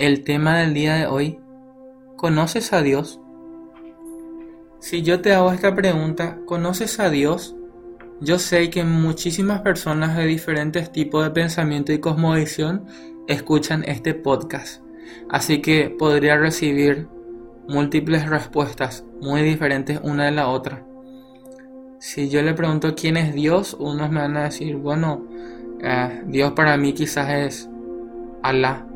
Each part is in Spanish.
El tema del día de hoy, ¿conoces a Dios? Si yo te hago esta pregunta, ¿conoces a Dios? Yo sé que muchísimas personas de diferentes tipos de pensamiento y cosmovisión escuchan este podcast, así que podría recibir múltiples respuestas muy diferentes una de la otra. Si yo le pregunto quién es Dios, unos me van a decir, bueno, eh, Dios para mí quizás es Alá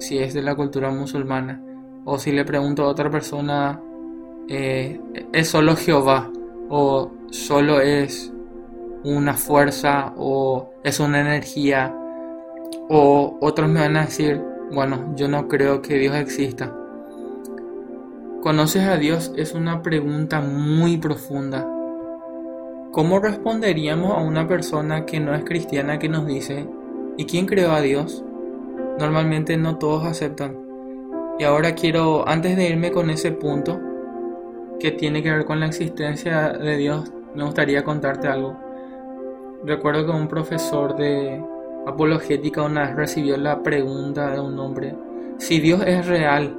si es de la cultura musulmana. O si le pregunto a otra persona, eh, ¿es solo Jehová? ¿O solo es una fuerza? ¿O es una energía? O otros me van a decir, bueno, yo no creo que Dios exista. ¿Conoces a Dios? Es una pregunta muy profunda. ¿Cómo responderíamos a una persona que no es cristiana que nos dice, ¿y quién creó a Dios? Normalmente no todos aceptan. Y ahora quiero, antes de irme con ese punto, que tiene que ver con la existencia de Dios, me gustaría contarte algo. Recuerdo que un profesor de apologética una vez recibió la pregunta de un hombre, si Dios es real,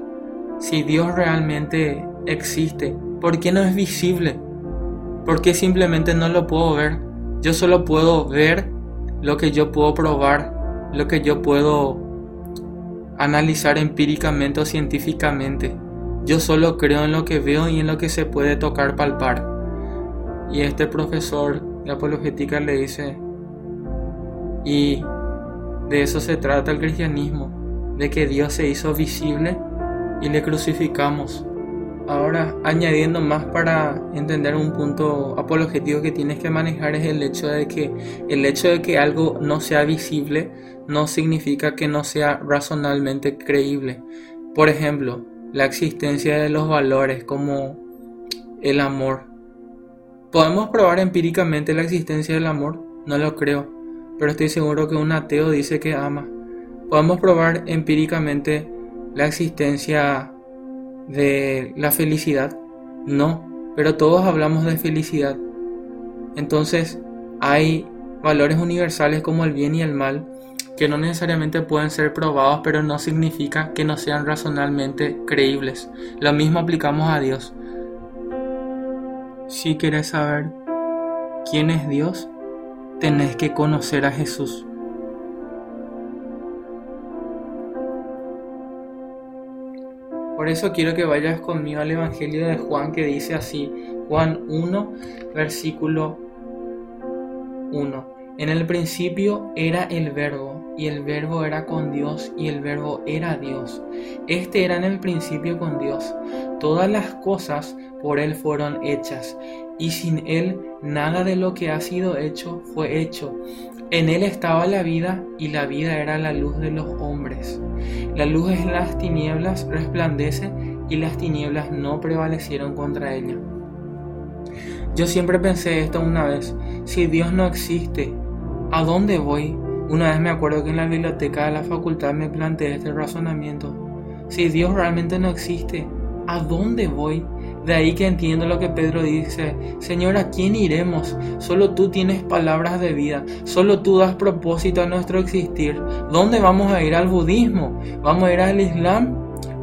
si Dios realmente existe, ¿por qué no es visible? ¿Por qué simplemente no lo puedo ver? Yo solo puedo ver lo que yo puedo probar, lo que yo puedo analizar empíricamente o científicamente. Yo solo creo en lo que veo y en lo que se puede tocar, palpar. Y este profesor de apologética le dice, y de eso se trata el cristianismo, de que Dios se hizo visible y le crucificamos. Ahora, añadiendo más para entender un punto apologético que tienes que manejar es el hecho de que el hecho de que algo no sea visible no significa que no sea razonablemente creíble. Por ejemplo, la existencia de los valores como el amor. ¿Podemos probar empíricamente la existencia del amor? No lo creo, pero estoy seguro que un ateo dice que ama. ¿Podemos probar empíricamente la existencia de la felicidad? No, pero todos hablamos de felicidad. Entonces, hay valores universales como el bien y el mal que no necesariamente pueden ser probados, pero no significa que no sean razonablemente creíbles. Lo mismo aplicamos a Dios. Si quieres saber quién es Dios, tenés que conocer a Jesús. Por eso quiero que vayas conmigo al Evangelio de Juan que dice así, Juan 1, versículo 1. En el principio era el verbo, y el verbo era con Dios, y el verbo era Dios. Este era en el principio con Dios. Todas las cosas por Él fueron hechas, y sin Él nada de lo que ha sido hecho fue hecho. En Él estaba la vida, y la vida era la luz de los hombres. La luz en las tinieblas resplandece, y las tinieblas no prevalecieron contra ella. Yo siempre pensé esto una vez, si Dios no existe, ¿A dónde voy? Una vez me acuerdo que en la biblioteca de la facultad me planteé este razonamiento. Si Dios realmente no existe, ¿a dónde voy? De ahí que entiendo lo que Pedro dice, Señor, ¿a quién iremos? Solo tú tienes palabras de vida, solo tú das propósito a nuestro existir. ¿Dónde vamos a ir al budismo? ¿Vamos a ir al islam?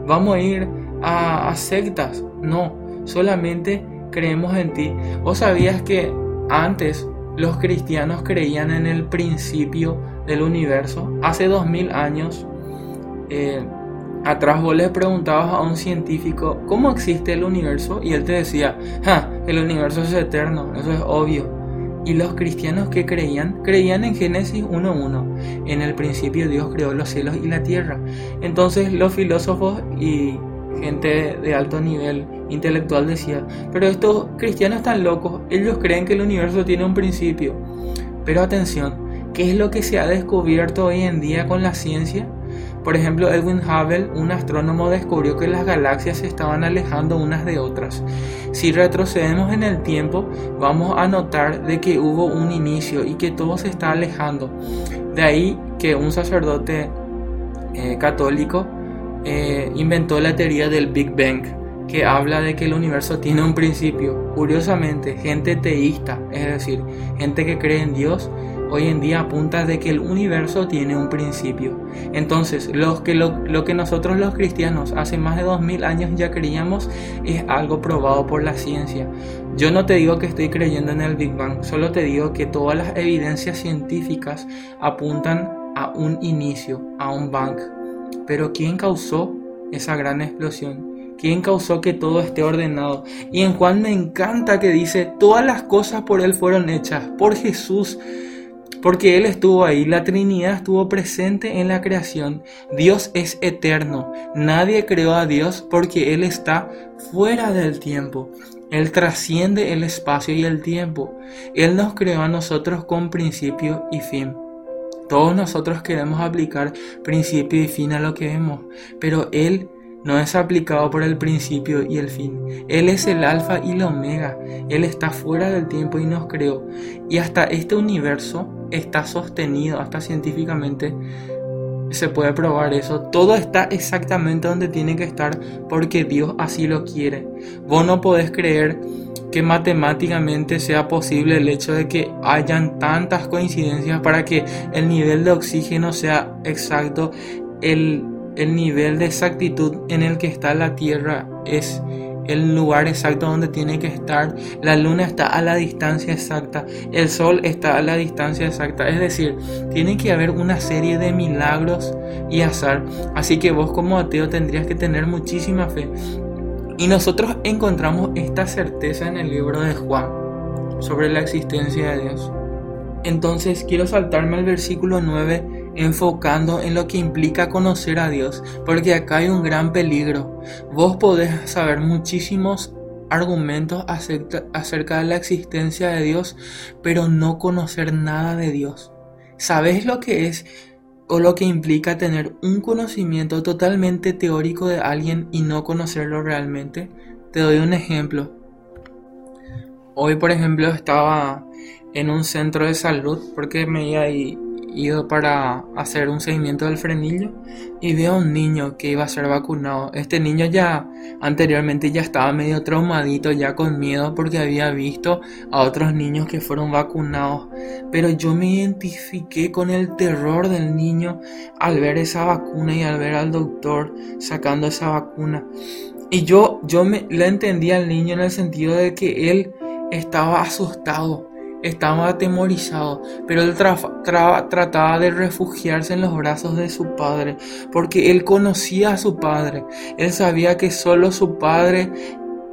¿Vamos a ir a, a sectas? No, solamente creemos en ti. ¿Vos sabías que antes los cristianos creían en el principio del universo. Hace dos mil años eh, atrás vos le preguntabas a un científico cómo existe el universo y él te decía, el universo es eterno, eso es obvio. Y los cristianos que creían, creían en Génesis 1.1. En el principio Dios creó los cielos y la tierra. Entonces los filósofos y gente de alto nivel intelectual decía, pero estos cristianos están locos, ellos creen que el universo tiene un principio. Pero atención, ¿qué es lo que se ha descubierto hoy en día con la ciencia? Por ejemplo, Edwin Hubble, un astrónomo, descubrió que las galaxias se estaban alejando unas de otras. Si retrocedemos en el tiempo, vamos a notar de que hubo un inicio y que todo se está alejando. De ahí que un sacerdote eh, católico eh, inventó la teoría del Big Bang, que habla de que el universo tiene un principio. Curiosamente, gente teísta, es decir, gente que cree en Dios, hoy en día apunta de que el universo tiene un principio. Entonces, lo que, nosotros los cristianos hace más de 2000 años ya creíamos es algo probado por la ciencia. Yo no te digo que estoy creyendo en el Big Bang, solo te digo que todas las evidencias científicas apuntan a un inicio, a un bang. Pero ¿quién causó esa gran explosión? ¿Quién causó que todo esté ordenado? Y en Juan me encanta que dice, todas las cosas por Él fueron hechas, por Jesús, porque Él estuvo ahí, la Trinidad estuvo presente en la creación. Dios es eterno, nadie creó a Dios porque Él está fuera del tiempo. Él trasciende el espacio y el tiempo. Él nos creó a nosotros con principio y fin. Todos nosotros queremos aplicar principio y fin a lo que vemos, pero Él no es aplicado por el principio y el fin. Él es el alfa y la omega. Él está fuera del tiempo y nos creó. Y hasta este universo está sostenido, hasta científicamente se puede probar eso. Todo está exactamente donde tiene que estar porque Dios así lo quiere. Vos no podés creer que matemáticamente sea posible el hecho de que hayan tantas coincidencias para que el nivel de oxígeno sea exacto, el el nivel de exactitud en el que está la Tierra es el lugar exacto donde tiene que estar, la luna está a la distancia exacta, el sol está a la distancia exacta, es decir, tiene que haber una serie de milagros y azar, así que vos como ateo tendrías que tener muchísima fe. Y nosotros encontramos esta certeza en el libro de Juan sobre la existencia de Dios. Entonces quiero saltarme al versículo 9 enfocando en lo que implica conocer a Dios, porque acá hay un gran peligro. Vos podés saber muchísimos argumentos acerca, de la existencia de Dios, pero no conocer nada de Dios. ¿Sabés lo que es o lo que implica tener un conocimiento totalmente teórico de alguien y no conocerlo realmente? Te doy un ejemplo. Hoy, por ejemplo, estaba en un centro de salud porque me había ido para hacer un seguimiento del frenillo y vi a un niño que iba a ser vacunado. Este niño ya anteriormente ya estaba medio traumadito, ya con miedo porque había visto a otros niños que fueron vacunados. Pero yo me identifiqué con el terror del niño al ver esa vacuna y al ver al doctor sacando esa vacuna. Y yo, yo me, le entendí al niño en el sentido de que él estaba asustado estaba atemorizado, pero él trataba de refugiarse en los brazos de su padre, porque él conocía a su padre. Él sabía que solo su padre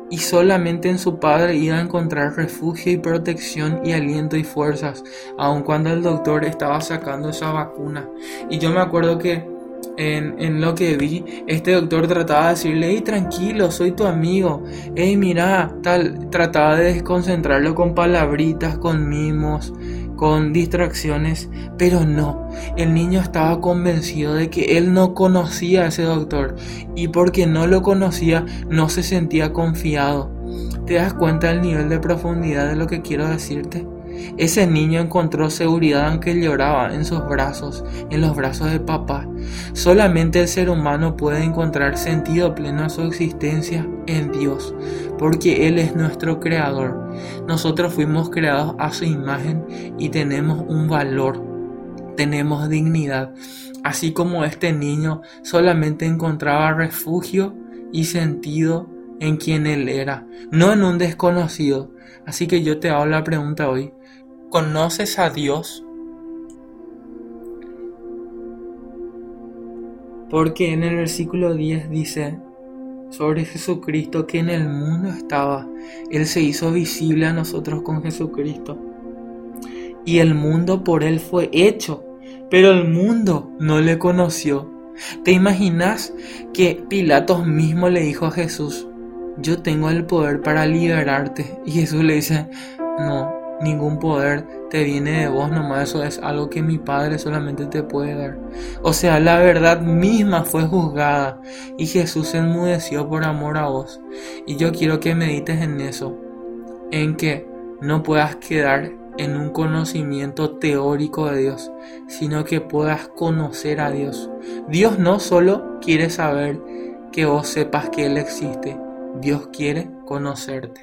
y solamente en su padre iba a encontrar refugio y protección y aliento y fuerzas, aun cuando el doctor estaba sacando esa vacuna. Y yo me acuerdo que en, lo que vi, este doctor trataba de decirle, hey, tranquilo, soy tu amigo, hey, mira, tal, trataba de desconcentrarlo con palabritas, con mimos, con distracciones, pero no, el niño estaba convencido de que él no conocía a ese doctor y porque no lo conocía no se sentía confiado. ¿Te das cuenta del nivel de profundidad de lo que quiero decirte? Ese niño encontró seguridad aunque lloraba en sus brazos, en los brazos de papá. Solamente el ser humano puede encontrar sentido pleno a su existencia en Dios, porque Él es nuestro creador. Nosotros fuimos creados a su imagen y tenemos un valor, tenemos dignidad. Así como este niño solamente encontraba refugio y sentido en quien Él era, no en un desconocido. Así que yo te hago la pregunta hoy, ¿Conoces a Dios? Porque en el versículo 10 dice sobre Jesucristo que en el mundo estaba. Él se hizo visible a nosotros con Jesucristo. Y el mundo por Él fue hecho, pero el mundo no le conoció. ¿Te imaginas que Pilatos mismo le dijo a Jesús, yo tengo el poder para liberarte? Y Jesús le dice, no, Ningún poder te viene de vos, nomás eso es algo que mi Padre solamente te puede dar. O sea, la verdad misma fue juzgada y Jesús se enmudeció por amor a vos. Y yo quiero que medites en eso, en que no puedas quedar en un conocimiento teórico de Dios, sino que puedas conocer a Dios. Dios no solo quiere saber que vos sepas que Él existe, Dios quiere conocerte.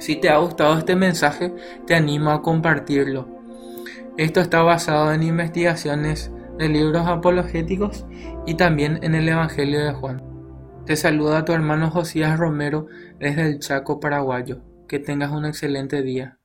Si te ha gustado este mensaje, te animo a compartirlo. Esto está basado en investigaciones de libros apologéticos y también en el Evangelio de Juan. Te saluda tu hermano Josías Romero desde el Chaco paraguayo. Que tengas un excelente día.